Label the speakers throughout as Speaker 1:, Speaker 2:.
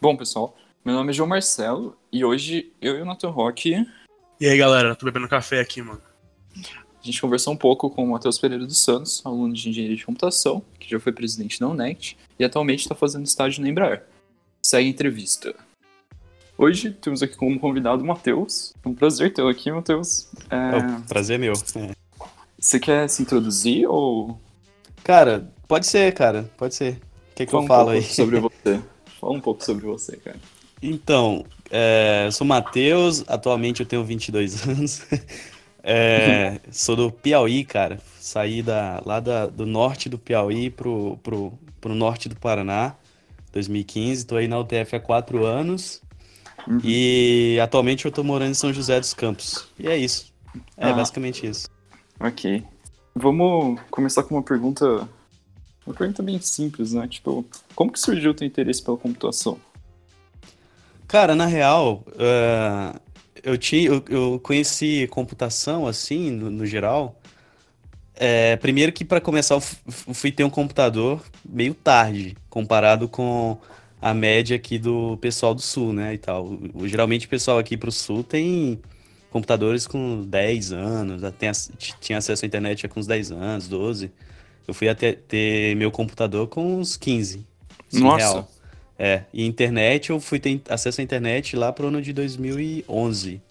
Speaker 1: Bom, pessoal, meu nome é João Marcelo e hoje eu e o Nathan Rock
Speaker 2: E aí, galera, tô bebendo café aqui, mano.
Speaker 1: a gente conversou um pouco com o Matheus Pereira dos Santos, aluno de Engenharia de Computação, que já foi presidente da UNECT e atualmente está fazendo estágio na Embraer. Segue a entrevista. Hoje temos aqui como convidado o Matheus. É um prazer tê-lo aqui, Matheus. É,
Speaker 3: O prazer é meu. É.
Speaker 1: Você quer se introduzir ou
Speaker 3: Cara, pode ser, cara. Pode ser. O que, que
Speaker 1: fala
Speaker 3: eu
Speaker 1: um
Speaker 3: falo
Speaker 1: pouco
Speaker 3: aí?
Speaker 1: sobre você? Fala um pouco sobre você, cara.
Speaker 3: Então, é, eu sou Matheus, atualmente eu tenho 22 anos. É, sou do Piauí, cara. Saí da, lá da- do norte do Piauí pro, pro, pro norte do Paraná, 2015. Tô aí na UTF há quatro anos.
Speaker 1: Uhum.
Speaker 3: E atualmente eu tô morando em São José dos Campos. E é isso. É
Speaker 1: Ah.
Speaker 3: basicamente isso.
Speaker 1: Ok. Vamos começar com uma pergunta. Uma pergunta bem simples, né? Tipo, como que surgiu o teu interesse pela computação?
Speaker 3: Cara, na real, eh, eu tinha, eu, eu conheci computação assim, no, no geral. Eh, primeiro que para começar, eu fu- fu- fui ter um computador meio tarde, comparado com a média aqui do pessoal do sul, né, e tal. Geralmente o pessoal aqui pro sul tem computadores com 10 anos, tem tinha acesso à internet com uns 10 anos, 12. Eu fui até ter meu computador com uns 15.
Speaker 1: Nossa.
Speaker 3: Surreal. É, e internet, eu fui ter acesso à internet lá pro ano de 2011.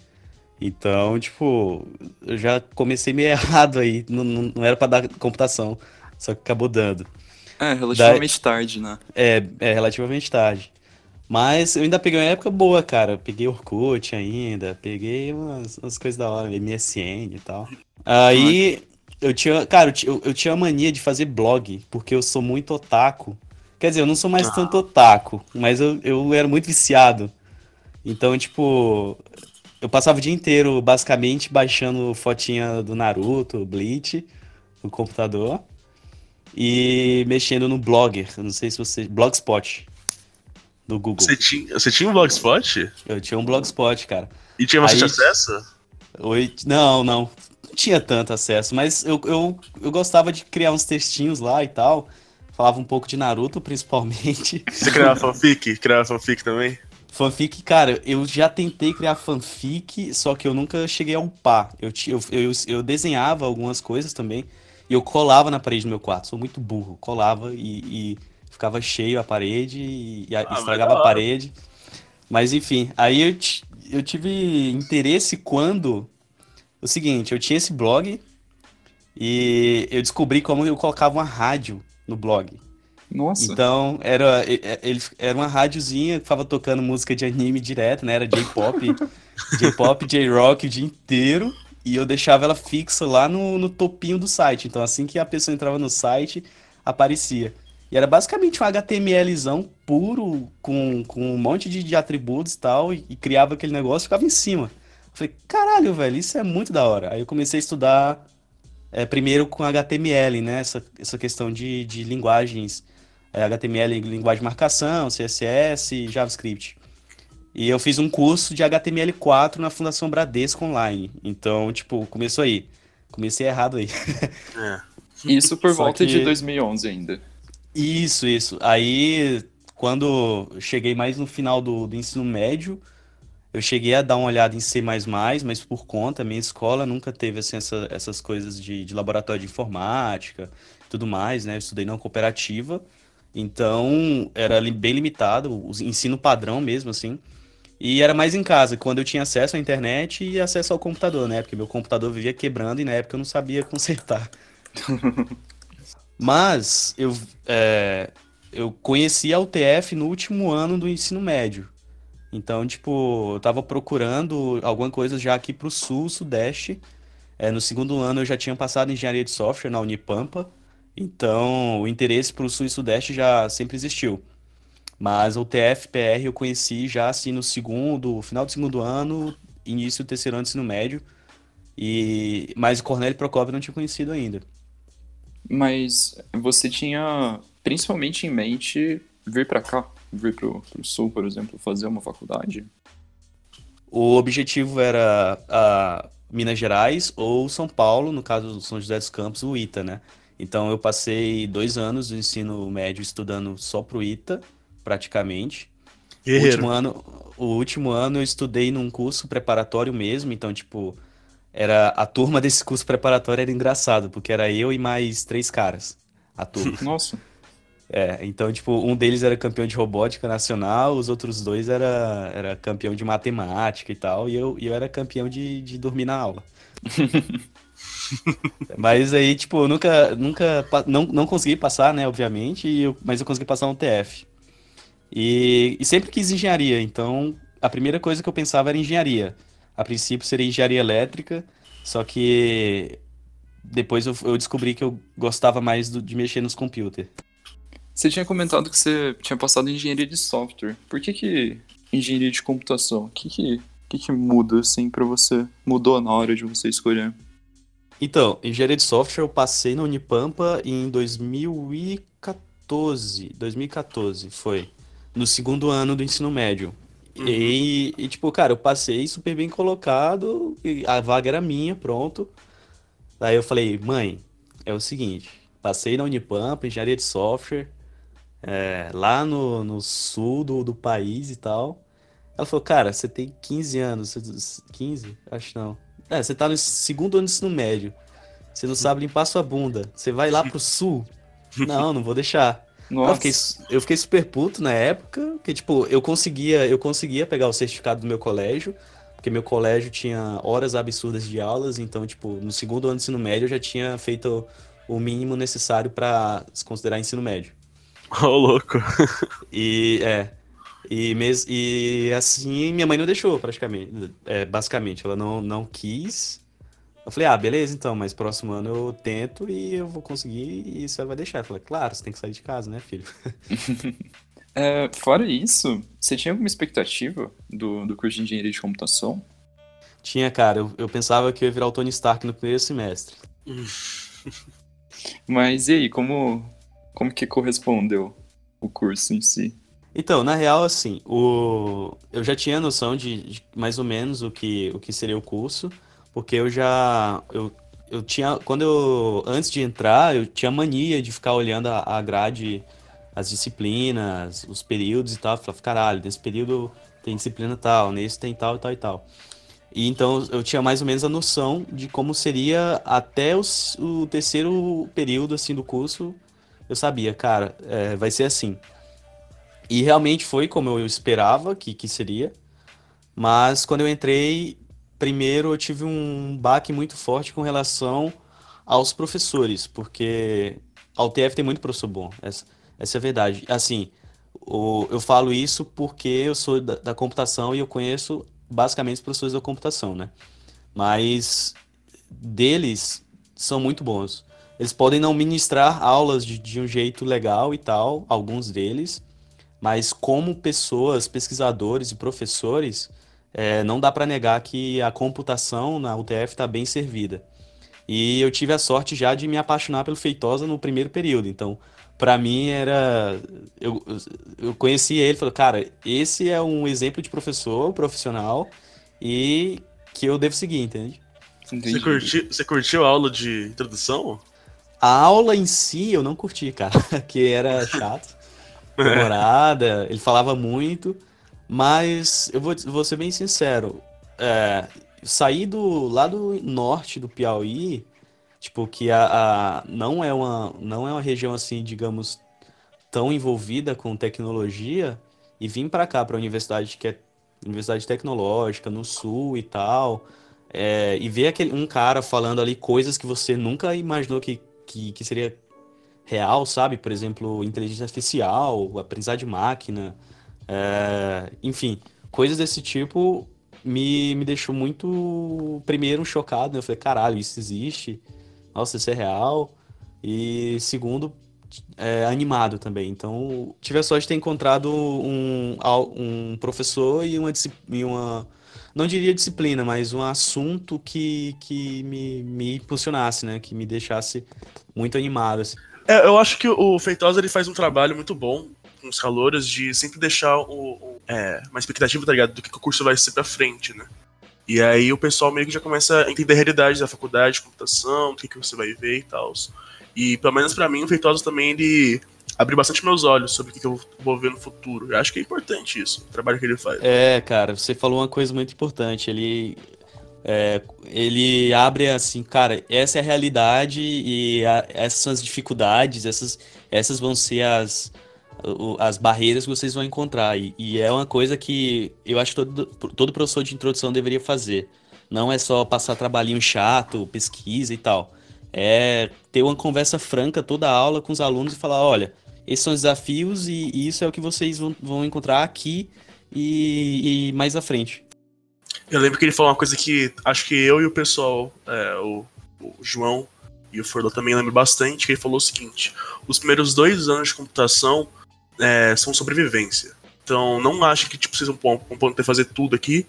Speaker 3: Então, tipo, eu já comecei meio errado aí, não, não, era pra dar computação, só que acabou dando.
Speaker 1: É, relativamente tarde, né?
Speaker 3: É, é relativamente tarde. Mas eu ainda peguei uma época boa, cara. Peguei Orkut ainda, peguei umas, umas coisas da hora, MSN e tal. Aí eu tinha, cara, eu, eu, tinha a mania de fazer blog, porque eu sou muito otaku. Quer dizer, eu não sou mais tanto otaku, mas eu, eu era muito viciado. Então, tipo, eu passava o dia inteiro basicamente baixando fotinha do Naruto, Bleach, no computador e mexendo no Blogger, não sei se você, Blogspot do Google.
Speaker 2: Você tinha, você tinha um blogspot?
Speaker 3: Eu tinha um Blogspot, cara.
Speaker 2: E tinha bastante
Speaker 3: Aí-
Speaker 2: acesso?
Speaker 3: Oi, não, não, não tinha tanto acesso, mas eu, eu, eu gostava de criar uns textinhos lá e tal. Falava um pouco de Naruto, principalmente.
Speaker 2: Você criava fanfic? Criava fanfic também?
Speaker 3: Fanfic, cara, eu já tentei criar fanfic, só que eu nunca cheguei a upar. Eu, eu, eu, eu desenhava algumas coisas também, e eu colava na parede do meu quarto. Sou muito burro. Colava e, e ficava cheio a parede e, e
Speaker 2: Ah, mas
Speaker 3: estragava a parede. Mas enfim, aí eu, eu tive interesse quando. O seguinte, eu tinha esse blog e eu descobri como eu colocava uma rádio no blog.
Speaker 1: Nossa.
Speaker 3: Então, era, ele, era uma rádiozinha que ficava tocando música de anime direto, né? Era J-pop, J-pop, J-rock o dia inteiro. E eu deixava ela fixa lá no, no topinho do site. Então, assim que a pessoa entrava no site, aparecia. E era basicamente um HTMLzão puro, com, com um monte de, de atributos e tal, e, e criava aquele negócio e ficava em cima. Falei, caralho, velho, isso é muito da hora. Aí eu comecei a estudar é, primeiro com HTML, né? Essa, essa questão de, de linguagens é, HTML, linguagem de marcação, CSS, JavaScript. E eu fiz um curso de HTML4 na Fundação Bradesco Online. Então, tipo, começou aí. Comecei errado aí.
Speaker 2: É.
Speaker 1: Isso por volta de
Speaker 3: que-
Speaker 1: 2011 ainda.
Speaker 3: Isso, isso. Aí, quando cheguei mais no final do, do ensino médio, eu cheguei a dar uma olhada em C++, mas por conta, minha escola nunca teve assim, essa- essas coisas de, de laboratório de informática tudo mais, né? Eu estudei na cooperativa, então era bem limitado, o ensino padrão mesmo, assim. E era mais em casa, quando eu tinha acesso à internet e acesso ao computador, né? Porque meu computador vivia quebrando e na época eu não sabia consertar. Mas eu, é, eu conheci a UTF no último ano do ensino médio. Então, tipo, eu tava procurando alguma coisa já aqui pro sul, sudeste. É, no segundo ano eu já tinha passado em engenharia de software na Unipampa. Então, o interesse pro sul e sudeste já sempre existiu. Mas a UTF PR eu conheci já assim no segundo, final do segundo ano, início do terceiro ano do ensino médio. E mas o Cornélio Procópio não tinha conhecido ainda.
Speaker 1: Mas você tinha principalmente em mente vir pra cá, vir pro, pro sul, por exemplo, fazer uma faculdade?
Speaker 3: O objetivo era a Minas Gerais ou São Paulo, no caso do São José dos Campos, o ITA, né? Então eu passei dois anos do ensino médio estudando só pro ITA, praticamente. O último ano, o último ano eu estudei num curso preparatório mesmo, então, tipo, era a turma desse curso preparatório era engraçado, porque era eu e mais três caras, a turma.
Speaker 1: Nossa.
Speaker 3: É, então, tipo, um deles era campeão de robótica nacional, os outros dois era, era campeão de matemática e tal, e eu, eu era campeão de, de dormir na aula. Mas aí, tipo, eu nunca, nunca, não, não consegui passar, né, obviamente, e eu- mas eu consegui passar no TF. E, e sempre quis engenharia, então a primeira coisa que eu pensava era engenharia. A princípio seria engenharia elétrica, só que depois eu, eu descobri que eu gostava mais do- de mexer nos computers.
Speaker 1: Você tinha comentado que você tinha passado em engenharia de software. Por que que engenharia de computação? O que que, que que muda, assim, pra você? Mudou na hora de você escolher?
Speaker 3: Então, engenharia de software eu passei na Unipampa em 2014. 2014 foi. No segundo ano do ensino médio.
Speaker 2: Uhum.
Speaker 3: E, e, tipo, cara, eu passei super bem colocado, e a vaga era minha, pronto. Daí eu falei, mãe, é o seguinte, passei na Unipampa, engenharia de software, é, lá no, no sul do, do país e tal. Ela falou, cara, você tem 15 anos, você- 15? Acho não. É, você tá no segundo ano do ensino médio. Você não sabe limpar sua bunda. Você vai lá pro sul? Não, não vou deixar. Eu fiquei, eu fiquei super puto na época, porque, tipo, eu conseguia, eu conseguia pegar o certificado do meu colégio, porque meu colégio tinha horas absurdas de aulas, então, tipo, no segundo ano do ensino médio eu já tinha feito o mínimo necessário pra se considerar ensino médio.
Speaker 2: Ô, louco.
Speaker 3: E, é, e, mes, e assim minha mãe não deixou, praticamente, é, basicamente, ela não, não quis. Eu falei, ah, beleza, então, mas próximo ano eu tento e eu vou conseguir e você vai deixar. Eu falei, claro, você tem que sair de casa, né, filho?
Speaker 1: É, fora isso, você tinha alguma expectativa do, do curso de engenharia de computação?
Speaker 3: Tinha, cara, eu, eu pensava que eu ia virar o Tony Stark no primeiro semestre.
Speaker 1: Mas e aí, como, como que correspondeu o curso em si?
Speaker 3: Então, na real, assim, o... eu já tinha noção de, de mais ou menos o que, o que seria o curso, porque eu já, eu, eu tinha, quando eu, antes de entrar, eu tinha mania de ficar olhando a, grade, as disciplinas, os períodos e tal, falava, caralho, nesse período tem disciplina tal, nesse tem tal e tal e tal. E então eu tinha mais ou menos a noção de como seria até os- o terceiro período, assim, do curso, eu sabia, cara, é, vai ser assim. E realmente foi como eu esperava que, que seria. Mas quando eu entrei, primeiro eu tive um baque muito forte com relação aos professores, porque a UTF tem muito professor bom, essa, essa é a verdade. Assim, o- eu falo isso porque eu sou da, da computação e eu conheço basicamente os professores da computação, né? Mas deles são muito bons. Eles podem não ministrar aulas de, de um jeito legal e tal, alguns deles, mas como pessoas, pesquisadores e professores, é, não dá para negar que a computação na UTF está bem servida. E eu tive a sorte já de me apaixonar pelo Feitosa no primeiro período. Então, para mim era. Eu, eu conheci ele e falei, cara, esse é um exemplo de professor profissional e que eu devo seguir, entende?
Speaker 2: Você curtiu, você curtiu a aula de introdução?
Speaker 3: A aula em si eu não curti, cara, que era chato, demorada, ele falava muito, mas eu vou, vou ser bem sincero, é, sair do lá do norte do Piauí, tipo, que a, a- não é uma, não é uma região assim, digamos, tão envolvida com tecnologia, e vir para cá, para a universidade que é universidade tecnológica no sul e tal, é, e ver aquele, um cara falando ali coisas que você nunca imaginou que, que, que seria real, sabe? Por exemplo, inteligência artificial, aprendizado de máquina, é, enfim, coisas desse tipo me, me deixou muito, primeiro, chocado, né? Eu falei, caralho, isso existe, nossa, isso é real, e segundo, é, animado também. Então, tive a sorte de ter encontrado um, um professor e uma, e uma não diria disciplina, mas um assunto que, que me, me impulsionasse, né? Que me deixasse muito animado, assim.
Speaker 2: É, eu acho que o Feitosa ele faz um trabalho muito bom com os calouros de sempre deixar o, o- é, uma expectativa, tá ligado? Do que, que o curso vai ser pra frente, né? E aí o pessoal meio que já começa a entender a realidade da faculdade de computação, o que, que você vai ver e tal. E pelo menos pra mim, o Feitosa também ele abrir bastante meus olhos sobre o que eu vou ver no futuro. Eu acho que é importante isso, o trabalho que ele faz.
Speaker 3: É, cara, você falou uma coisa muito importante. Ele, é, ele abre assim, cara, essa é a realidade e a, essas são as dificuldades, essas, essas vão ser as, as barreiras que vocês vão encontrar. E, e, é uma coisa que eu acho que todo, todo professor de introdução deveria fazer. Não é só passar trabalhinho chato, pesquisa e tal. É ter uma conversa franca toda a aula com os alunos e falar, olha, esses são os desafios e, isso é o que vocês vão, vão encontrar aqui e, e, mais à frente.
Speaker 2: Eu lembro que ele falou uma coisa que acho que eu e o pessoal, é, o, o, João e o Fordô também lembram bastante, que ele falou o seguinte, os primeiros dois anos de computação é, são sobrevivência. Então não acho que tipo, vocês vão, vão poder fazer tudo aqui,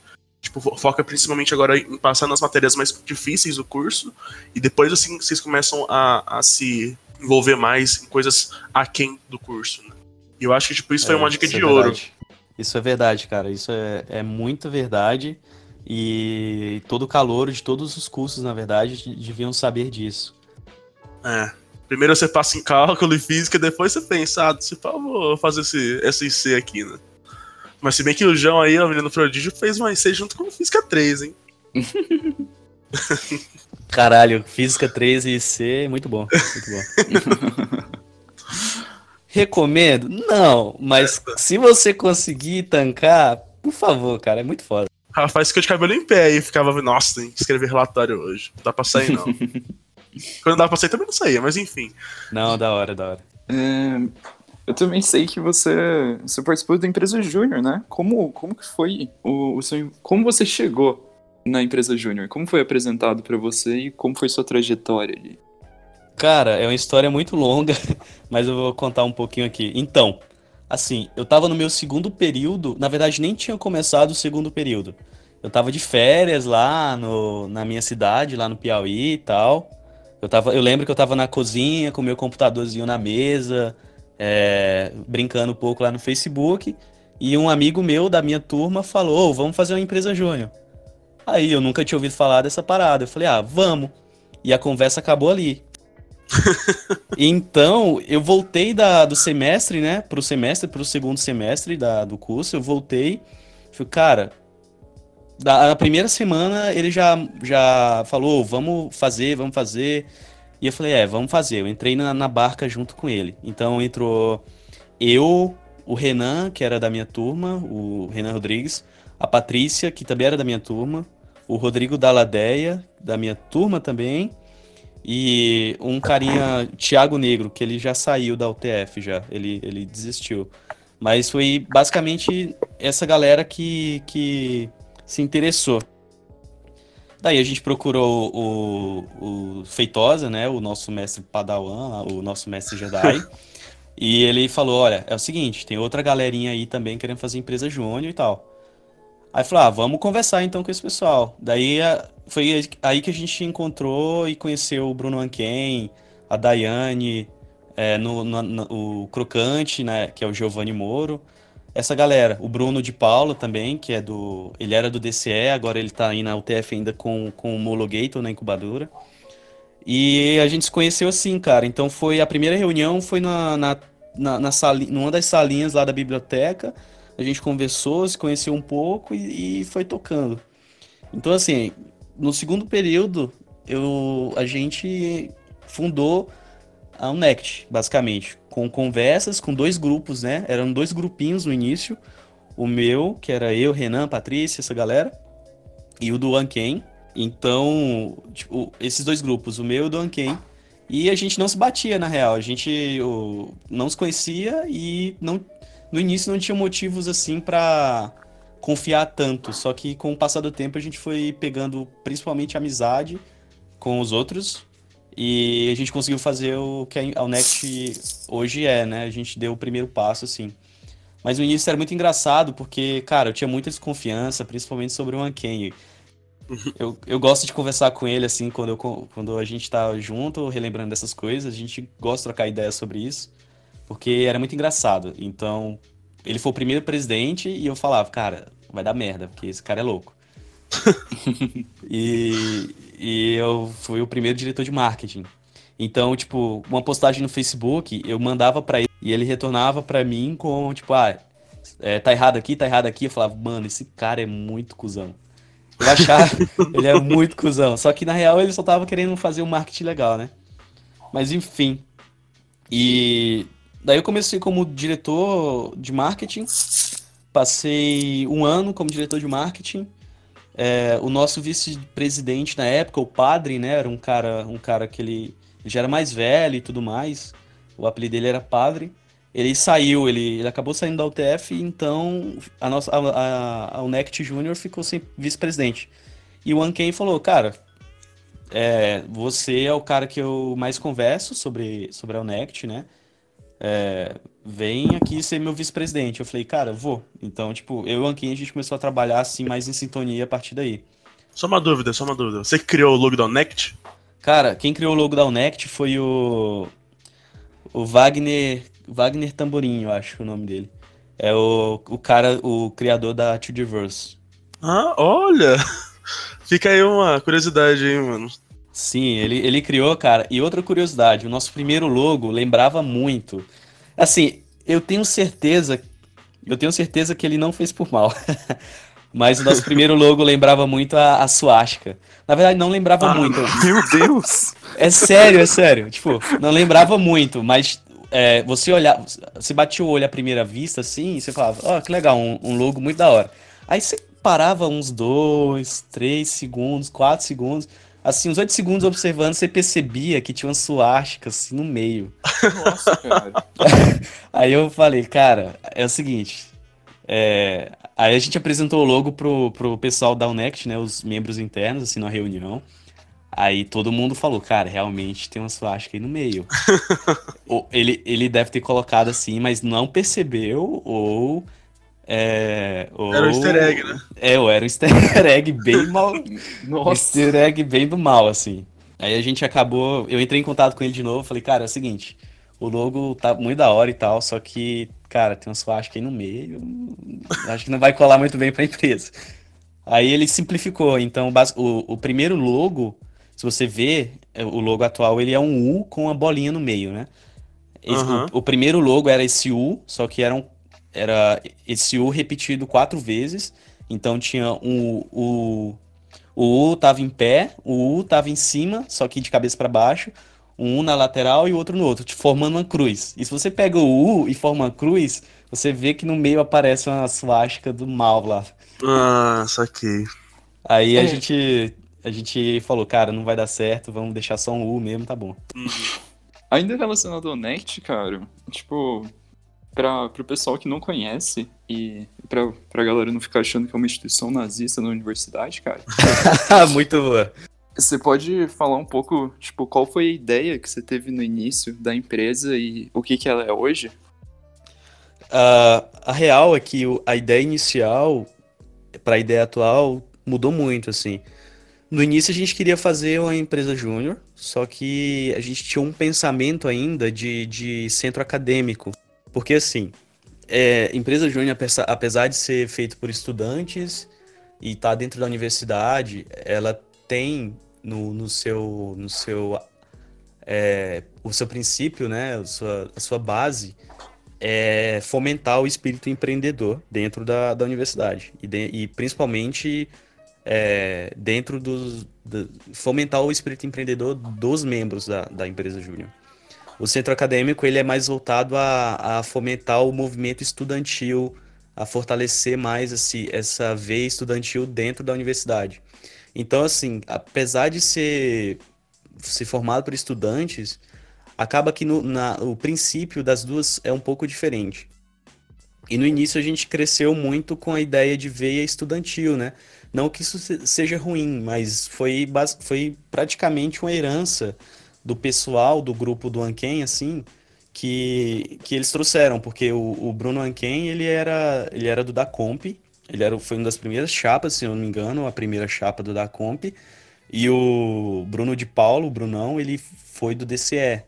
Speaker 2: Tipo, foca principalmente agora em passar nas matérias mais difíceis do curso, e depois, assim, vocês começam a, a se envolver mais em coisas aquém do curso, né? E eu acho que, tipo, isso é, foi uma dica de é ouro.
Speaker 3: Isso é verdade, cara. Isso é, é muita verdade. E todo o calor de todos os cursos, na verdade, deviam saber disso.
Speaker 2: É. Primeiro você passa em cálculo e física, depois você pensa, ah, se vou fazer esse SIC aqui, né? Mas se bem que o João aí, o menino prodígio, fez uma IC junto com o Física 3, hein?
Speaker 3: Caralho, Física 3 e IC, muito bom. Muito bom. Recomendo? Não, mas se você conseguir tancar, por favor, cara, é muito foda.
Speaker 2: Rapaz, ficou de cabelo em pé e ficava, nossa, tem que escrever relatório hoje. Não dá pra sair, não. Quando dá pra sair também não saía, mas enfim.
Speaker 3: Não, da hora, da hora.
Speaker 1: É, eu também sei que você, você participou da empresa Júnior, né? Como, como que foi o, o seu, como você chegou na empresa Júnior? Como foi apresentado para você e como foi sua trajetória ali?
Speaker 3: Cara, é uma história muito longa, mas eu vou contar um pouquinho aqui. Então, assim, eu tava no meu segundo período, na verdade nem tinha começado o segundo período. Eu tava de férias lá no, na minha cidade, lá no Piauí e tal. Eu, tava, eu lembro que eu tava na cozinha com meu computadorzinho na mesa, é, brincando um pouco lá no Facebook, e um amigo meu da minha turma falou: oh, vamos fazer uma empresa júnior. Aí eu nunca tinha ouvido falar dessa parada. Eu falei: ah, vamos. E a conversa acabou ali. então, eu voltei da, do semestre, né, pro semestre, pro segundo semestre da, do curso, eu voltei, falei, cara, da, na primeira semana ele já, já falou, vamos fazer, vamos fazer, e eu falei, é, vamos fazer. Eu entrei na, na barca junto com ele. Então entrou eu, o Renan, que era da minha turma, o Renan Rodrigues, a Patrícia, que também era da minha turma, o Rodrigo Daladeia, da minha turma também, e um carinha, Thiago Negro, que ele já saiu da UTF já, ele, ele desistiu. Mas foi basicamente essa galera que, que se interessou. Daí a gente procurou o, o Feitosa, né? O nosso mestre Padawan, o nosso mestre Jedi. e ele falou: olha, é o seguinte, tem outra galerinha aí também querendo fazer empresa júnior e tal. Aí falou: ah, vamos conversar então com esse pessoal. Daí foi aí que a gente encontrou e conheceu o Bruno Anken, a Daiane, é, no, no, no, o Crocante, né? Que é o Giovanni Moro essa galera. O Bruno de Paula também, que é do. Ele era do DCE, agora ele tá aí na UTF ainda com, com o Homologator na incubadora. E a gente se conheceu assim, cara. Então foi. A primeira reunião foi na, na, na, na sali, numa das salinhas lá da biblioteca. A gente conversou, se conheceu um pouco e, e foi tocando. Então, assim, no segundo período, eu, a gente fundou a Unect, basicamente com conversas com dois grupos, né? Eram dois grupinhos no início. O meu, que era eu, Renan, Patrícia, essa galera, e o do Anken. Então, tipo, esses dois grupos, o meu e o do Anken. E a gente não se batia, na real. A gente o, não se conhecia e não, no início não tinha motivos assim para confiar tanto. Só que com o passar do tempo a gente foi pegando principalmente amizade com os outros e a gente conseguiu fazer o que a Next hoje é, né? A gente deu o primeiro passo, assim. Mas no início era muito engraçado, porque, cara, eu tinha muita desconfiança, principalmente sobre o Anken. Eu, eu gosto de conversar com ele, assim, quando, eu, quando a gente tá junto, relembrando dessas coisas. A gente gosta de trocar ideias sobre isso, porque era muito engraçado. Então, ele foi o primeiro presidente e eu falava, cara, vai dar merda, porque esse cara é louco. e, e eu fui o primeiro diretor de marketing. Então, tipo, uma postagem no Facebook, eu mandava para ele E ele retornava pra mim com, tipo, ah, é, tá errado aqui, tá errado aqui. Eu falava, mano, esse cara é muito cuzão. Eu achava, ele é muito cuzão. Só que na real ele só tava querendo fazer um marketing legal, né? Mas enfim. E daí eu comecei como diretor de marketing. Passei um ano como diretor de marketing. É, o nosso vice-presidente na época, o padre, né? Era um cara, um cara que ele, ele já era mais velho e tudo mais. O apelido dele era padre ele saiu, ele, ele acabou saindo da UTF, então a nossa a, a, a UNECT Júnior ficou sem vice-presidente. E o Anken falou, cara, é, você é o cara que eu mais converso sobre, sobre a UNECT, né? É, vem aqui ser meu vice-presidente. Eu falei, cara, vou. Então, tipo, eu e o Anken, a gente começou a trabalhar assim, mais em sintonia a partir daí.
Speaker 2: Só uma dúvida, só uma dúvida. Você que criou o logo da UNECT?
Speaker 3: Cara, quem criou o logo da UNECT foi o, o Wagner Wagner Tamborim, eu acho o nome dele. É o, o cara, o criador da To Diverse.
Speaker 2: Ah, olha! Fica aí uma curiosidade aí, mano.
Speaker 3: Sim, ele, ele criou, cara. E outra curiosidade, o nosso primeiro logo lembrava muito. Assim, eu tenho certeza. Eu tenho certeza que ele não fez por mal. Mas o nosso primeiro logo lembrava muito a, a suástica. Na verdade, não lembrava ah, muito.
Speaker 1: Meu Deus!
Speaker 3: É sério, é sério. Tipo, não lembrava muito, mas é, você olhar, você batia o olho à primeira vista, assim, e você falava, ó, oh, que legal, um, um, logo muito da hora. Aí você parava uns dois, três segundos, quatro segundos, assim, uns oito segundos observando, você percebia que tinha uma suástica, assim, no meio. Nossa, cara. aí eu falei, cara, é o seguinte, é, aí a gente apresentou o logo pro, pro pessoal da UNECT, né, os membros internos, assim, na reunião, Aí todo mundo falou, cara, realmente tem uma suástica aí no meio. ele, ele deve ter colocado assim, mas não percebeu, ou. É, ou...
Speaker 2: Era um easter egg, né?
Speaker 3: É, ou era um easter egg bem mal. Nossa. Easter egg bem do mal, assim. Aí a gente acabou. Eu entrei em contato com ele de novo, falei, cara, é o seguinte, o logo tá muito da hora e tal, só que, cara, tem uma suástica aí no meio. Acho que não vai colar muito bem pra empresa. Aí ele simplificou, então o, o primeiro logo se você vê, é, o logo atual ele é um U com uma bolinha no meio, né? Esse, uhum. o, o, primeiro logo era esse U, só que era, um, era esse U repetido quatro vezes. Então tinha um o, o U tava em pé, o U tava em cima, só que de cabeça para baixo, um U na lateral e outro no outro, formando uma cruz. E se você pega o U e forma uma cruz, você vê que no meio aparece uma suástica do mal lá.
Speaker 2: Ah, saquei.
Speaker 3: Aí é. a gente a gente falou, cara, não vai dar certo, vamos deixar só um U mesmo, tá bom.
Speaker 1: Uhum. Ainda relacionado ao Next, cara, tipo, para pro pessoal que não conhece e pra, pra galera não ficar achando que é uma instituição nazista na universidade, cara.
Speaker 3: Muito boa.
Speaker 1: Você pode falar um pouco, tipo, qual foi a ideia que você teve no início da empresa e o que, que ela é hoje?
Speaker 3: Uh, a real é que a ideia inicial para a ideia atual mudou muito, assim. No início a gente queria fazer uma empresa júnior, só que a gente tinha um pensamento ainda de, de centro acadêmico. Porque assim, é, empresa júnior, apesar de ser feito por estudantes e estar tá dentro da universidade, ela tem no, no seu, no seu, é, o seu princípio, né, a sua, a sua base, é fomentar o espírito empreendedor dentro da, da universidade. E, de, e principalmente é, dentro dos. Do, fomentar o espírito empreendedor dos membros da, da empresa júnior. O centro acadêmico ele é mais voltado a, a fomentar o movimento estudantil, a fortalecer mais esse, essa veia estudantil dentro da universidade. Então, assim, apesar de ser, ser formado por estudantes, acaba que no, na, o princípio das duas é um pouco diferente. E no início a gente cresceu muito com a ideia de veia estudantil, né? Não que isso seja ruim, mas foi, foi praticamente uma herança do pessoal do grupo do Anken, assim, que, que eles trouxeram, porque o, o Bruno Anken, ele era, ele era do Dacomp, ele era, foi uma das primeiras chapas, se eu não me engano, a primeira chapa do Dacomp, e o Bruno de Paulo, o Brunão, ele foi do DCE.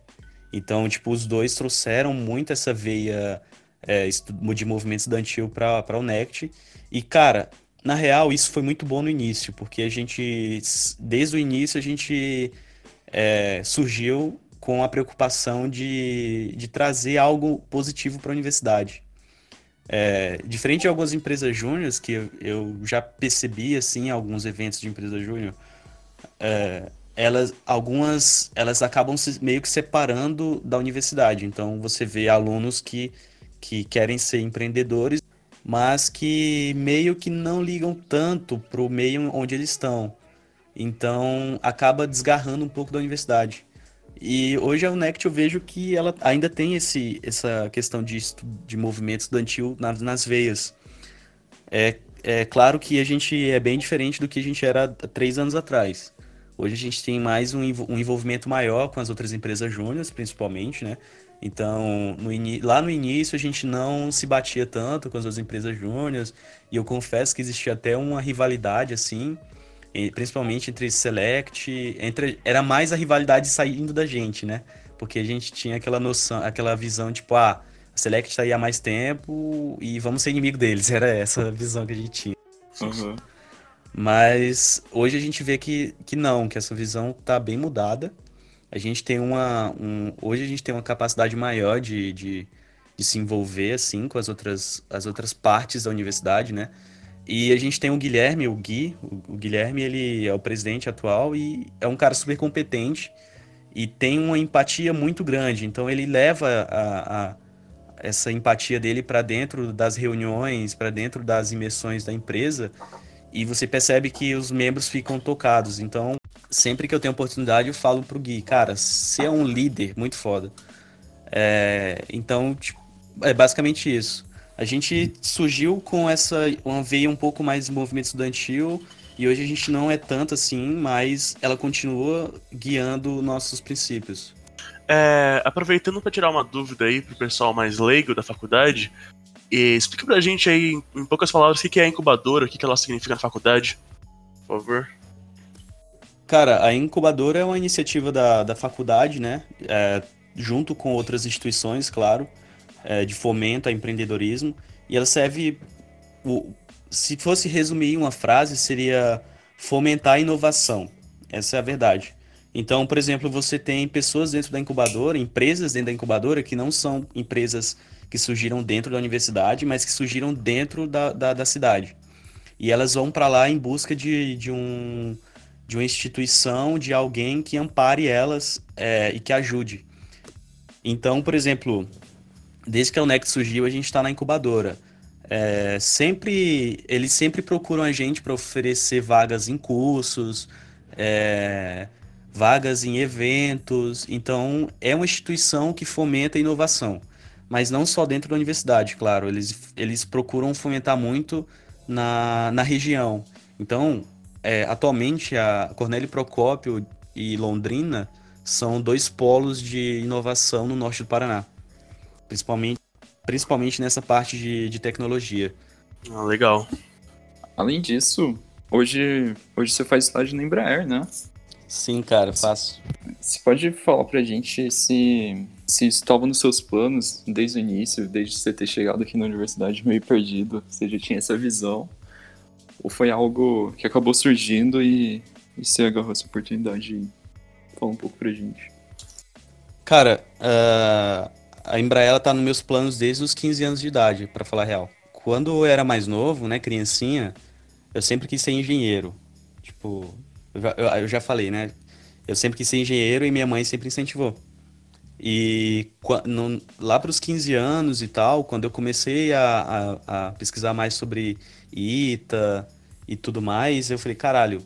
Speaker 3: Então, tipo, os dois trouxeram muito essa veia é, de movimento estudantil para o NECT. E, cara, na real, isso foi muito bom no início, porque a gente, desde o início, a gente é, surgiu com a preocupação de, de trazer algo positivo para a universidade. É, diferente de algumas empresas júniores, que eu, eu, já percebi assim, alguns eventos de empresa júnior, é, elas, algumas, elas acabam se, meio que separando da universidade. Então, você vê alunos que, que querem ser empreendedores, mas que meio que não ligam tanto para o meio onde eles estão. Então, acaba desgarrando um pouco da universidade. E hoje a UNECT eu vejo que ela ainda tem esse, essa questão de, de movimento estudantil nas, nas veias. É, é claro que a gente é bem diferente do que a gente era três anos atrás. Hoje a gente tem mais um, um envolvimento maior com as outras empresas júniores, principalmente, né? Então, no lá no início a gente não se batia tanto com as outras empresas júniores, e eu confesso que existia até uma rivalidade, assim, principalmente entre Select, entre era mais a rivalidade saindo da gente, né? Porque a gente tinha aquela noção, aquela visão tipo, ah, a Select tá aí há mais tempo e vamos ser inimigo deles. Era essa visão que a gente tinha.
Speaker 1: Uhum.
Speaker 3: Mas hoje a gente vê que, que não, que essa visão tá bem mudada. A gente tem uma. Um, hoje a gente tem uma capacidade maior de, de, de se envolver assim com as outras, as outras partes da universidade, né? E a gente tem o Guilherme, o Gui. O, Guilherme, ele é o presidente atual e é um cara super competente e tem uma empatia muito grande. Então ele leva a, a essa empatia dele para dentro das reuniões, para dentro das imersões da empresa e você percebe que os membros ficam tocados. Então, sempre que eu tenho oportunidade, eu falo pro Gui, cara, você é um líder muito foda. É, então, tipo, é basicamente isso. A gente surgiu com essa uma veia um pouco mais de movimento estudantil e hoje a gente não é tanto assim, mas ela continua guiando nossos princípios.
Speaker 2: É, aproveitando para tirar uma dúvida aí pro pessoal mais leigo da faculdade, explica pra gente aí, em poucas palavras, o que é a incubadora, o que ela significa na faculdade, por favor.
Speaker 3: Cara, a incubadora é uma iniciativa da, da faculdade, né? É, junto com outras instituições, claro é, de fomento ao empreendedorismo, e ela serve, o, se fosse resumir uma frase, seria fomentar a inovação. Essa é a verdade. Então, por exemplo, você tem pessoas dentro da incubadora, empresas dentro da incubadora, que não são empresas que surgiram dentro da universidade, mas que surgiram dentro da, da, da cidade. E elas vão para lá em busca de, de, um, de uma instituição, de alguém que ampare elas é, e que ajude. Então, por exemplo, desde que a Unect surgiu, a gente está na incubadora. É, sempre, eles sempre procuram a gente para oferecer vagas em cursos, é, vagas em eventos. Então, é uma instituição que fomenta a inovação. Mas não só dentro da universidade, claro. Eles, eles procuram fomentar muito na, na região. Então, é, atualmente, a Cornélio Procópio e Londrina são dois polos de inovação no norte do Paraná principalmente, principalmente nessa parte de, de tecnologia.
Speaker 2: Ah, legal.
Speaker 1: Além disso, hoje, hoje você faz estágio na Embraer, né?
Speaker 3: Sim, cara, faço.
Speaker 1: Você pode falar pra gente se, se isso estava nos seus planos desde o início, desde você ter chegado aqui na universidade meio perdido, você já tinha essa visão? Ou foi algo que acabou surgindo e, e você agarrou essa oportunidade? Fala um pouco pra gente.
Speaker 3: Cara, uh, a Embraer tá nos meus planos desde os 15 anos de idade, para falar a real. Quando eu era mais novo, né, criancinha, eu sempre quis ser engenheiro. Tipo, eu já, eu já falei, né? Eu sempre quis ser engenheiro e minha mãe sempre incentivou. E no, lá para os 15 anos e tal, quando eu comecei a, a, a, pesquisar mais sobre ITA e tudo mais, eu falei, caralho,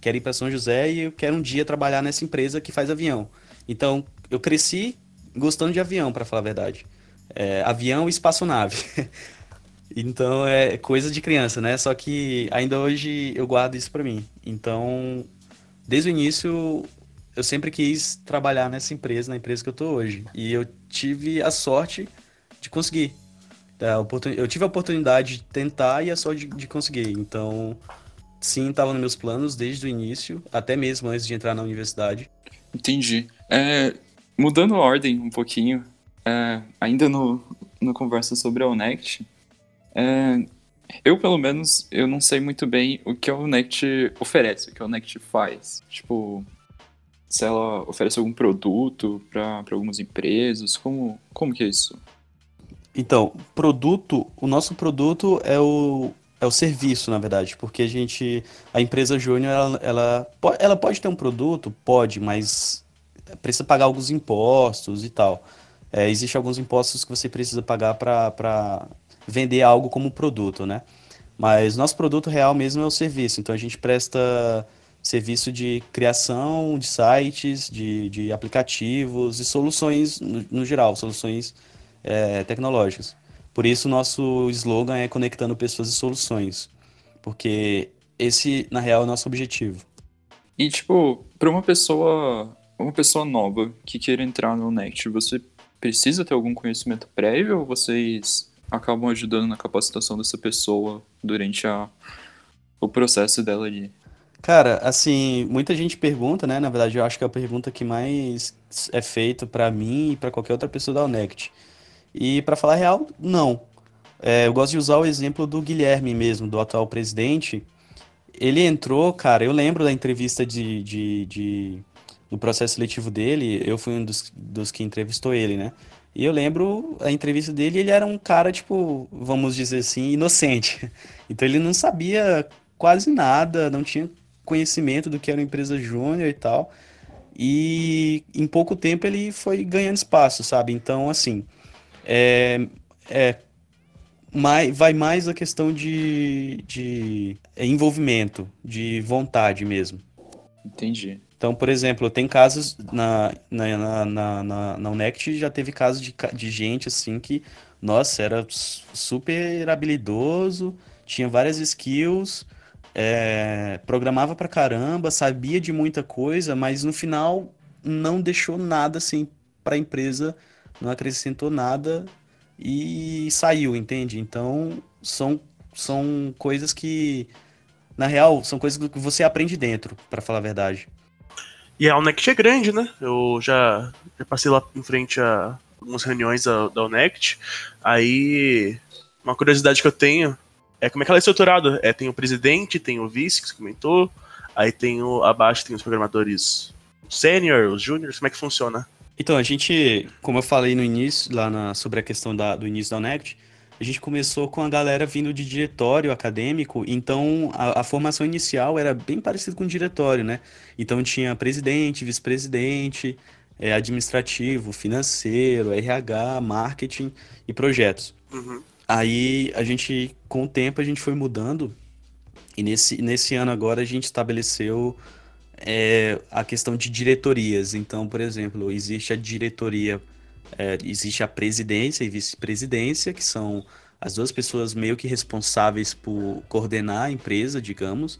Speaker 3: quero ir para São José e eu quero um dia trabalhar nessa empresa que faz avião. Então, eu cresci gostando de avião, para falar a verdade. É, avião e espaçonave. então é coisa de criança, né? Só que ainda hoje eu guardo isso para mim. Então, desde o início, eu sempre quis trabalhar nessa empresa, na empresa que eu tô hoje. E eu tive a sorte de conseguir. Eu tive a oportunidade de tentar e a sorte de conseguir. Então, sim, estava nos meus planos desde o início, até mesmo antes de entrar na universidade.
Speaker 1: Entendi. É, Mudando a ordem um pouquinho, é, ainda no, no conversa sobre a Unect, é, eu pelo menos eu não sei muito bem o que a Unect oferece, o que a Unect faz. Tipo, se ela oferece algum produto para algumas empresas, como, como que é isso?
Speaker 3: Então, produto, o nosso produto é o, é o serviço, na verdade, porque a gente, a empresa júnior, ela, ela, ela pode ter um produto, pode, mas precisa pagar alguns impostos e tal. É, Existem alguns impostos que você precisa pagar para vender algo como produto, né? Mas nosso produto real mesmo é o serviço. Então a gente presta serviço de criação de sites, de, de aplicativos e soluções no, no geral, soluções é, tecnológicas. Por isso nosso slogan é conectando pessoas e soluções, porque esse na real é o nosso objetivo.
Speaker 1: E tipo, para uma pessoa, uma pessoa nova que queira entrar no Next, você precisa ter algum conhecimento prévio ou vocês acabam ajudando na capacitação dessa pessoa durante a, o processo dela ali?
Speaker 3: Cara, assim, muita gente pergunta, né? Na verdade, eu acho que é a pergunta que mais é feita para mim e para qualquer outra pessoa da Unect. E para falar real, não. É, eu gosto de usar o exemplo do Guilherme mesmo, do atual presidente. Ele entrou, cara, eu lembro da entrevista de, de, de do processo seletivo dele, eu fui um dos, dos que entrevistou ele, né? E eu lembro a entrevista dele, ele era um cara, tipo, vamos dizer assim, inocente. Então ele não sabia quase nada, não tinha conhecimento do que era uma empresa júnior e tal. E em pouco tempo ele foi ganhando espaço, sabe? Então, assim, é, é mais, vai mais a questão de, de envolvimento, de vontade mesmo.
Speaker 1: Entendi.
Speaker 3: Então, por exemplo, tem casos na, na, na, na, na Unect, já teve casos de, de gente assim que, nossa, era super habilidoso, tinha várias skills, é, programava pra caramba, sabia de muita coisa, mas no final não deixou nada assim pra empresa, não acrescentou nada e saiu, entende? Então, são, são coisas que, na real, são coisas que você aprende dentro, para falar a verdade.
Speaker 2: E a Unect é grande, né? Eu já, já passei lá em frente a algumas reuniões da, da Unect. Aí, uma curiosidade que eu tenho é como é que ela é estruturada. É, tem o presidente, tem o vice, que você comentou. Aí tem o, abaixo tem os programadores sênior, os júniores. Como é que funciona?
Speaker 3: Então, a gente, como eu falei no início, lá na, sobre a questão da, do início da Unect, a gente começou com a galera vindo de diretório acadêmico, então a, a formação inicial era bem parecida com o diretório, né? Então tinha presidente, vice-presidente, é, administrativo, financeiro, RH, marketing e projetos.
Speaker 2: Uhum.
Speaker 3: Aí a gente, com o tempo, a gente foi mudando, e nesse, nesse ano agora a gente estabeleceu é, a questão de diretorias. Então, por exemplo, existe a diretoria é, existe a presidência e vice-presidência, que são as duas pessoas meio que responsáveis por coordenar a empresa, digamos.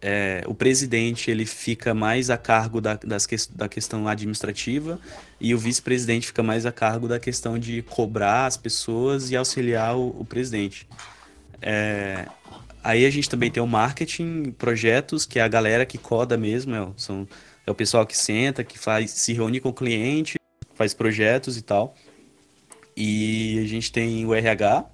Speaker 3: É, o presidente ele fica mais a cargo da, das que, da questão administrativa e o vice-presidente fica mais a cargo da questão de cobrar as pessoas e auxiliar o, o presidente. É, aí a gente também tem o marketing, projetos, que é a galera que coda mesmo, é, são, é o pessoal que senta, que faz, se reúne com o cliente faz projetos e tal. E a gente tem o RH,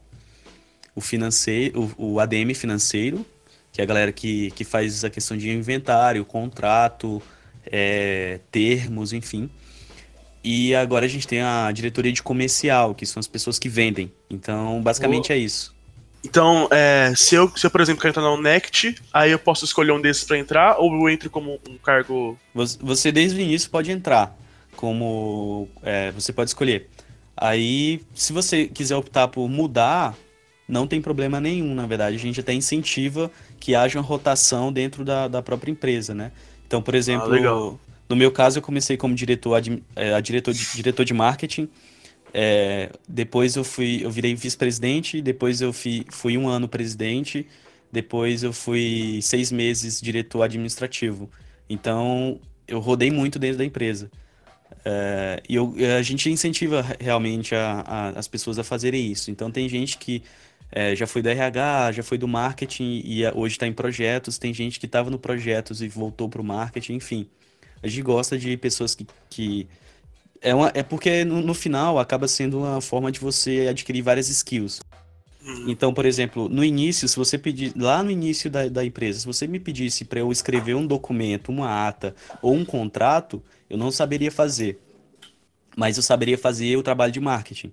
Speaker 3: o financeiro, o, o ADM financeiro, que é a galera que, que faz a questão de inventário, contrato, é, termos, enfim. E agora a gente tem a diretoria de comercial, que são as pessoas que vendem. Então, basicamente o... é isso.
Speaker 2: Então, é, se, eu, se eu, por exemplo, quero entrar na Unect, aí eu posso escolher um desses para entrar, ou eu entro como um cargo.
Speaker 3: Você, desde o início, pode entrar como é, você pode escolher. Aí, se você quiser optar por mudar, não tem problema nenhum, na verdade. A gente até incentiva que haja uma rotação dentro da, da própria empresa, né? Então, por exemplo, ah, no meu caso, eu comecei como diretor, ad, é, a diretor, de, diretor de marketing. É, depois eu fui, eu virei vice-presidente, depois eu fui, fui um ano presidente, depois eu fui seis meses diretor administrativo. Então, eu rodei muito dentro da empresa. É, e eu, a gente incentiva realmente a, a, as pessoas a fazerem isso. Então, tem gente que é, já foi do RH, já foi do marketing e hoje está em projetos. Tem gente que estava no projetos e voltou para o marketing, enfim. A gente gosta de pessoas que. que é, uma, é porque no, no final acaba sendo uma forma de você adquirir várias skills.
Speaker 2: Uhum.
Speaker 3: Então, por exemplo, no início, se você pedir, lá no início da, da empresa, se você me pedisse para eu escrever um documento, uma ata ou um contrato, eu não saberia fazer. Mas eu saberia fazer o trabalho de marketing.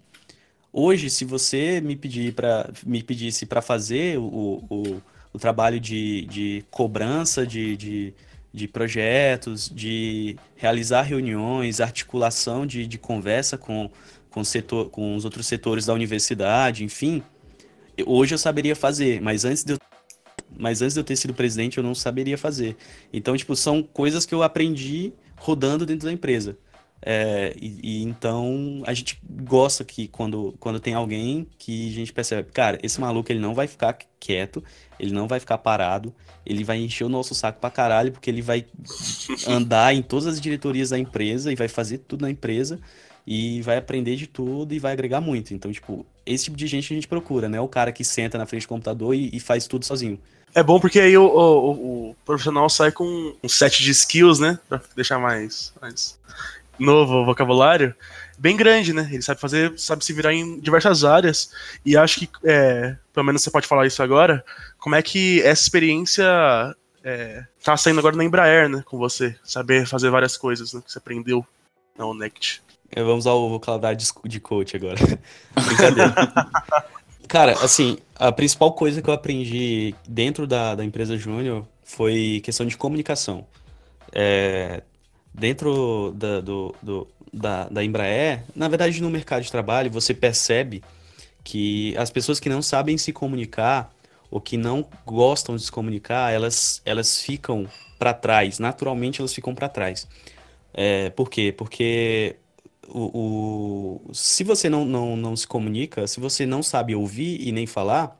Speaker 3: Hoje, se você me pedir me pedisse para fazer o, o, o trabalho de, de cobrança de, de, de projetos, de realizar reuniões, articulação de, de conversa com, com, setor, com os outros setores da universidade, enfim, hoje eu saberia fazer, mas antes de eu, mas antes de eu ter sido presidente eu não saberia fazer. Então, tipo, são coisas que eu aprendi rodando dentro da empresa. É, e, e, então a gente gosta que quando, quando tem alguém que a gente percebe, cara, esse maluco ele não vai ficar quieto, ele não vai ficar parado, ele vai encher o nosso saco pra caralho, porque ele vai andar em todas as diretorias da empresa e vai fazer tudo na empresa e vai aprender de tudo e vai agregar muito. Então, tipo, esse tipo de gente a gente procura, né? O cara que senta na frente do computador e, e faz tudo sozinho.
Speaker 2: É bom porque aí o, o, o, profissional sai com um set de skills, né? Pra deixar mais, mais novo o vocabulário. Bem grande, né? Ele sabe fazer, sabe se virar em diversas áreas. E acho que, é, pelo menos você pode falar isso agora, como é que essa experiência é, tá saindo agora na Embraer, né? Com você. Saber fazer várias coisas né, que você aprendeu na Onect.
Speaker 3: É, vamos ao vocabulário de coach agora. Brincadeira. Cara, assim, a principal coisa que eu aprendi dentro da, da empresa Júnior foi questão de comunicação. É, dentro da, do, do, da, da Embraer, na verdade, no mercado de trabalho, você percebe que as pessoas que não sabem se comunicar ou que não gostam de se comunicar, elas, elas ficam para trás. Naturalmente, elas ficam para trás. É, por quê? Porque o, o, se você não, não, não se comunica, se você não sabe ouvir e nem falar,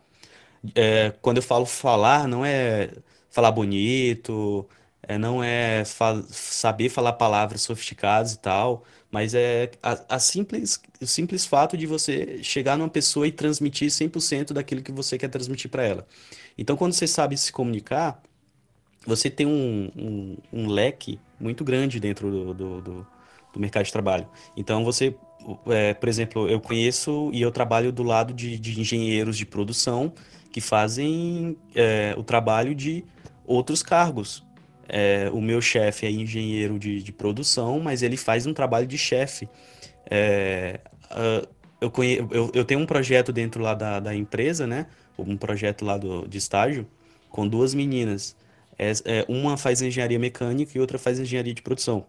Speaker 3: é, quando eu falo falar, não é falar bonito, é, não é fa saber falar palavras sofisticadas e tal, mas é a, a, simples, o simples fato de você chegar numa pessoa e transmitir 100% daquilo que você quer transmitir para ela. Então, quando você sabe se comunicar, você tem um, um, um leque muito grande dentro do, do, do do mercado de trabalho. Então, você, é, por exemplo, eu conheço e eu trabalho do lado de, de engenheiros de produção que fazem é, o trabalho de outros cargos. É, o meu chefe é engenheiro de, de, produção, mas ele faz um trabalho de chefe. É, eu, conhe... eu, eu, tenho um projeto dentro lá da, da empresa, né? Um projeto lá do, de estágio, com duas meninas. É, é, uma faz engenharia mecânica e outra faz engenharia de produção.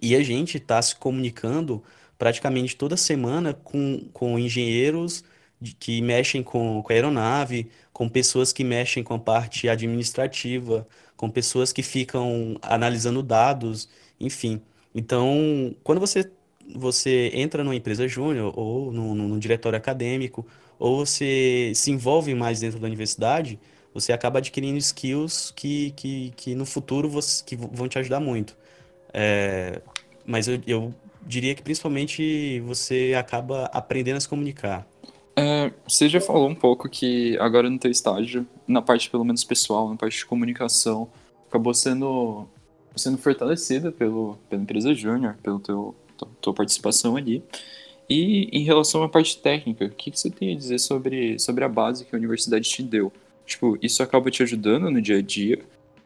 Speaker 3: E a gente está se comunicando praticamente toda semana com, com engenheiros de, que mexem com, com a aeronave, com pessoas que mexem com a parte administrativa, com pessoas que ficam analisando dados, enfim. Então, quando você, você entra numa empresa júnior ou no, no diretório acadêmico, ou você se envolve mais dentro da universidade, você acaba adquirindo skills que, que, que no futuro você, que vão te ajudar muito. É, mas eu, eu diria que principalmente você acaba aprendendo a se comunicar.
Speaker 1: É, você já falou um pouco que agora no teu estágio, na parte pelo menos pessoal, na parte de comunicação, acabou sendo, sendo fortalecida pelo, pela empresa Júnior, pela teu, tua participação ali. E em relação à parte técnica, o que, que você tem a dizer sobre, sobre a base que a universidade te deu? Tipo, isso acaba te ajudando no dia a dia?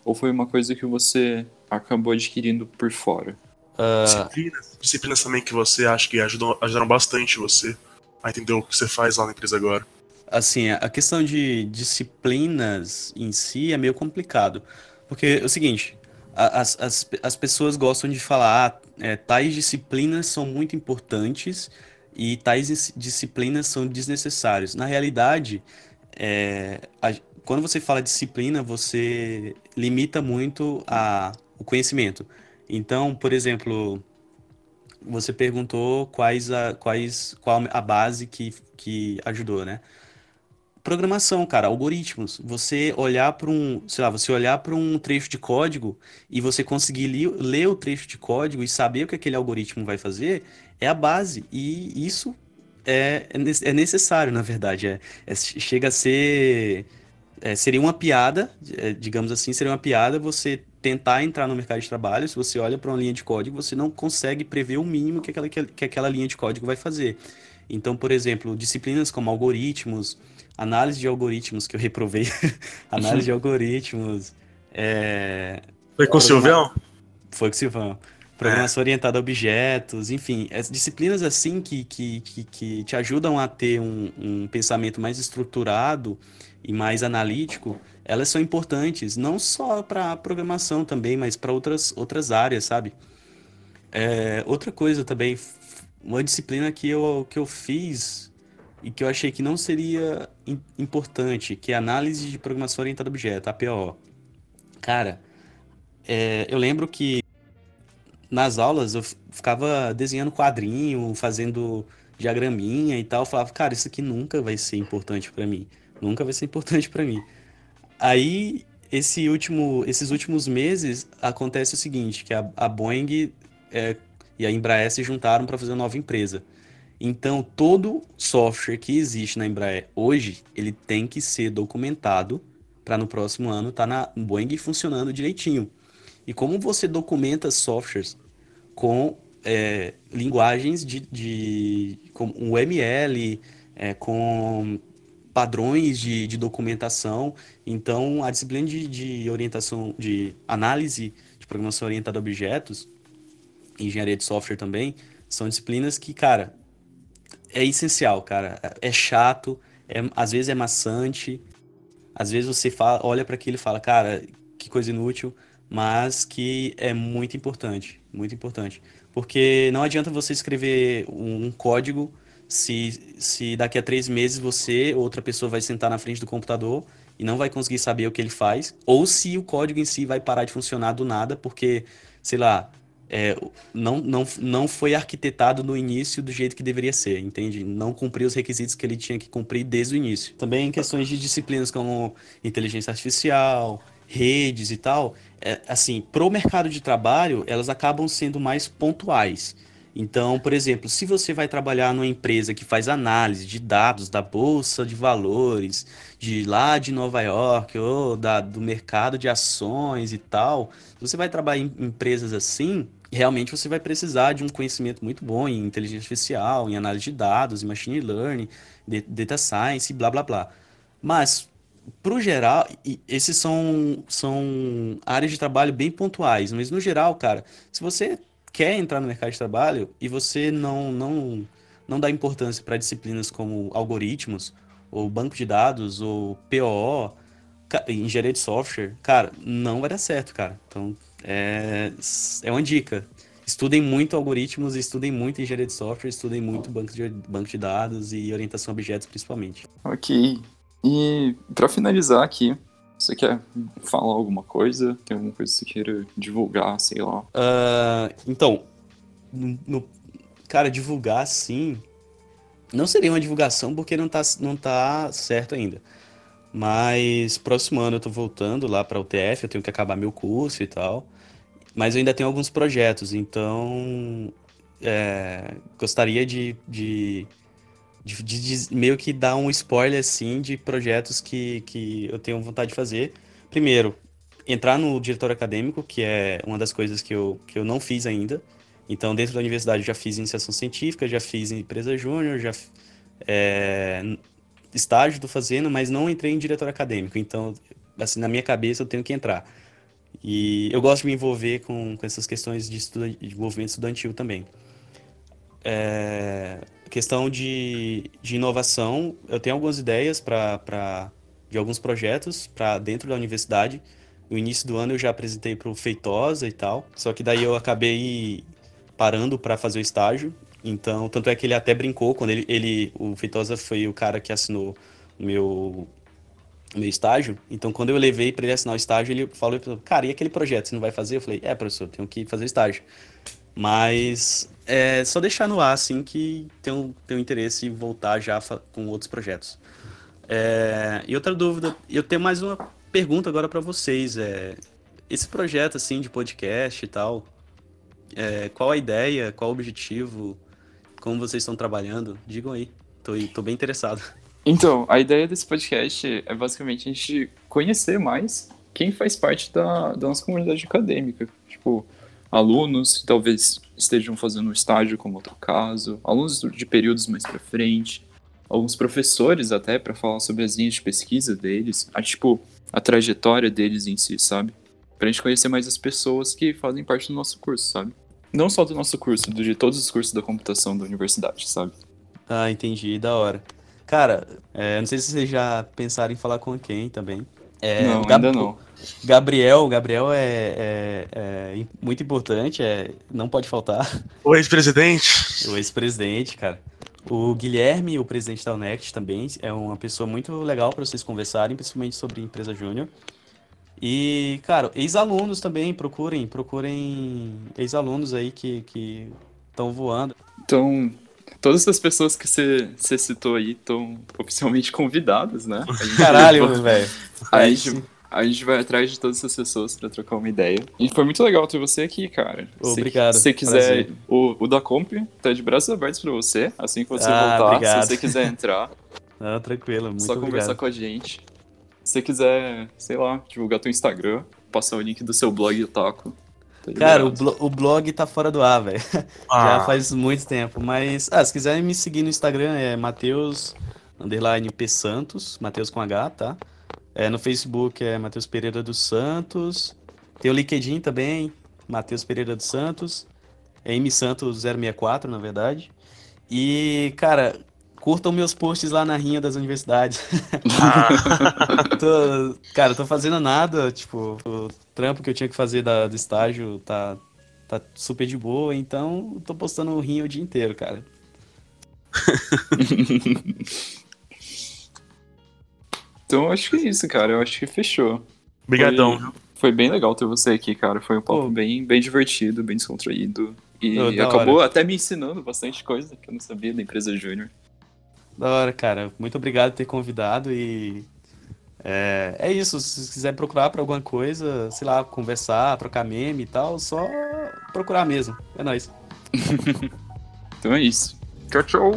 Speaker 1: Ou foi uma coisa que você acabou adquirindo por fora?
Speaker 2: Uh... Disciplinas, disciplinas também que você acha que ajudam, ajudaram bastante você a entender o que você faz lá na empresa agora.
Speaker 3: Assim, a questão de disciplinas em si é meio complicado. Porque é o seguinte, as, as, as pessoas gostam de falar, ah, é, tais disciplinas são muito importantes e tais disciplinas são desnecessárias. Na realidade, é, a, quando você fala disciplina, você limita muito a, o conhecimento. Então, por exemplo, você perguntou quais a, quais, qual a base que, que ajudou, né? Programação, cara, algoritmos. Você olhar para um, sei lá, você olhar para um trecho de código e você conseguir li, ler o trecho de código e saber o que aquele algoritmo vai fazer é a base. E isso é, é, é necessário, na verdade. É, é chega a ser é, seria uma piada, é, digamos assim, seria uma piada você tentar entrar no mercado de trabalho, se você olha para uma linha de código, você não consegue prever o mínimo que aquela, que aquela linha de código vai fazer. Então, por exemplo, disciplinas como algoritmos, análise de algoritmos, que eu reprovei, análise de algoritmos. É...
Speaker 2: Foi com o Silvão?
Speaker 3: Foi com o Silvão. Programação é. orientada a objetos, enfim, as disciplinas assim que, que, que, que te ajudam a ter um, um pensamento mais estruturado e mais analítico, elas são importantes, não só para programação também, mas para outras, outras áreas, sabe? É, outra coisa também, uma disciplina que eu, que eu fiz e que eu achei que não seria importante, que é análise de programação orientada a objeto, APO. Cara, é, eu lembro que nas aulas eu ficava desenhando quadrinho, fazendo diagraminha e tal, eu falava, cara, isso aqui nunca vai ser importante para mim, nunca vai ser importante para mim. Aí, esse último, esses últimos meses, acontece o seguinte, que a, a Boeing é, e a Embraer se juntaram para fazer uma nova empresa. Então, todo software que existe na Embraer hoje, ele tem que ser documentado para no próximo ano estar tá na Boeing funcionando direitinho. E como você documenta softwares com é, linguagens de, de com UML, é, com padrões de, de, documentação. Então, a disciplina de, de orientação, de análise de programação orientada a objetos, engenharia de software também, são disciplinas que, cara, é essencial, cara. É chato, é, às vezes é maçante, às vezes você fala, olha para aquilo e fala, cara, que coisa inútil, mas que é muito importante, muito importante. Porque não adianta você escrever um, um código se, se daqui a três meses você, outra pessoa vai sentar na frente do computador e não vai conseguir saber o que ele faz, ou se o código em si vai parar de funcionar do nada, porque, sei lá, é, não, não, não foi arquitetado no início do jeito que deveria ser, entende? Não cumpriu os requisitos que ele tinha que cumprir desde o início. Também em questões de disciplinas como inteligência artificial, redes e tal, é, assim, pro mercado de trabalho, elas acabam sendo mais pontuais. Então, por exemplo, se você vai trabalhar numa empresa que faz análise de dados da bolsa de valores, de lá de Nova York, ou da, do mercado de ações e tal, você vai trabalhar em empresas assim, realmente você vai precisar de um conhecimento muito bom em inteligência artificial, em análise de dados, em machine learning, data science, blá blá blá. Mas, para o geral, esses são, são áreas de trabalho bem pontuais, mas no geral, cara, se você quer entrar no mercado de trabalho e você não, não, não dá importância para disciplinas como algoritmos, ou banco de dados, ou POO, engenharia de software, cara, não vai dar certo, cara. Então, é, é uma dica. Estudem muito algoritmos, estudem muito engenharia de software, estudem muito banco de, banco de dados e orientação a objetos, principalmente.
Speaker 1: Ok. E para finalizar aqui, você quer falar alguma coisa? Tem alguma coisa que você queira divulgar, sei lá?
Speaker 3: Uh, então, no, no, cara, divulgar sim. Não seria uma divulgação porque não tá, não tá certo ainda. Mas próximo ano eu tô voltando lá para o eu tenho que acabar meu curso e tal. Mas eu ainda tenho alguns projetos, então é, gostaria de, de de, de, de, meio que dar um spoiler assim de projetos que, que eu tenho vontade de fazer. Primeiro, entrar no diretor acadêmico, que é uma das coisas que eu, que eu não fiz ainda. Então, dentro da universidade, já fiz iniciação científica, já fiz empresa júnior, já é, estágio estou fazendo, mas não entrei em diretor acadêmico. Então, assim, na minha cabeça, eu tenho que entrar. E eu gosto de me envolver com, com essas questões de, estuda, de movimento estudantil também. É, questão de, de inovação, eu tenho algumas ideias para de alguns projetos para dentro da universidade. No início do ano eu já apresentei para o Feitosa e tal, só que daí eu acabei parando para fazer o estágio. Então, tanto é que ele até brincou quando ele, ele o Feitosa foi o cara que assinou meu meu estágio. Então, quando eu levei para ele assinar o estágio, ele falou: "Cara, e aquele projeto, você não vai fazer?" Eu falei: "É, professor, tenho que fazer estágio." Mas é só deixar no ar, assim, que tenho, tenho interesse em voltar já com outros projetos. É, e outra dúvida, eu tenho mais uma pergunta agora para vocês. É, esse projeto, assim, de podcast e tal, é, qual a ideia, qual o objetivo, como vocês estão trabalhando? Digam aí, tô, tô bem interessado.
Speaker 1: Então, a ideia desse podcast é basicamente a gente conhecer mais quem faz parte da, da nossa comunidade acadêmica. Tipo, alunos que talvez estejam fazendo um estágio, como outro caso, alunos de períodos mais para frente, alguns professores até para falar sobre as linhas de pesquisa deles, a, tipo, a trajetória deles em si, sabe? Pra gente conhecer mais as pessoas que fazem parte do nosso curso, sabe? Não só do nosso curso, de todos os cursos da computação da universidade, sabe?
Speaker 3: Ah, entendi, da hora. Cara, é, não sei se vocês já pensaram em falar com quem também. É,
Speaker 1: não,
Speaker 3: Gab-
Speaker 1: ainda não.
Speaker 3: Gabriel, Gabriel é, é- é muito importante, é, não pode faltar.
Speaker 2: O ex-presidente.
Speaker 3: O ex-presidente, cara. O Guilherme, o presidente da Unext também, é uma pessoa muito legal para vocês conversarem, principalmente sobre empresa júnior. E, cara, ex-alunos também, procurem, procurem ex-alunos aí que que estão voando.
Speaker 1: Então, todas essas pessoas que você citou aí estão oficialmente convidadas, né?
Speaker 3: Caralho, velho.
Speaker 1: A gente, a gente vai atrás de todas essas pessoas pra trocar uma ideia. E foi muito legal ter você aqui, cara.
Speaker 3: Obrigado,
Speaker 1: Se você quiser,
Speaker 3: prazer.
Speaker 1: o, o da Comp tá de braços abertos pra você. Assim que você
Speaker 3: Ah,
Speaker 1: voltar,
Speaker 3: obrigado.
Speaker 1: se você quiser entrar,
Speaker 3: Não, tranquilo, muito
Speaker 1: só conversar
Speaker 3: obrigado.
Speaker 1: com a gente. Se você quiser, sei lá, divulgar teu Instagram, passar o link do seu blog Otaku.
Speaker 3: Cara, o, blo- o blog tá fora do ar, velho.
Speaker 2: Ah,
Speaker 3: Já faz muito tempo, mas ah, se quiserem me seguir no Instagram é Mateus underline P Santos, Mateus com H, tá? É, no Facebook é Mateus Pereira dos Santos. Tem o LinkedIn também, Mateus Pereira dos Santos. É M Santos 064, na verdade. E, cara, curtam meus posts lá na rinha das universidades. Tô- cara, tô fazendo nada, tipo, o trampo que eu tinha que fazer da- do estágio tá, tá super de boa, então tô postando o rinho o dia inteiro, cara.
Speaker 1: Então, eu acho que é isso, cara. Eu acho que fechou.
Speaker 2: Obrigadão.
Speaker 1: Foi, foi bem legal ter você aqui, cara. Foi um papo
Speaker 3: Pô.
Speaker 1: bem, bem divertido, bem descontraído. E
Speaker 3: da
Speaker 1: acabou
Speaker 3: hora.
Speaker 1: até me ensinando bastante coisa que eu não sabia da empresa Júnior.
Speaker 3: Da hora, cara. Muito obrigado por ter convidado e. É, é isso, se quiser procurar pra alguma coisa, sei lá, conversar, trocar meme e tal, só procurar mesmo. É nóis.
Speaker 1: Então é isso. Tchau, tchau.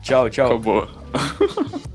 Speaker 3: Tchau, tchau.
Speaker 1: Acabou.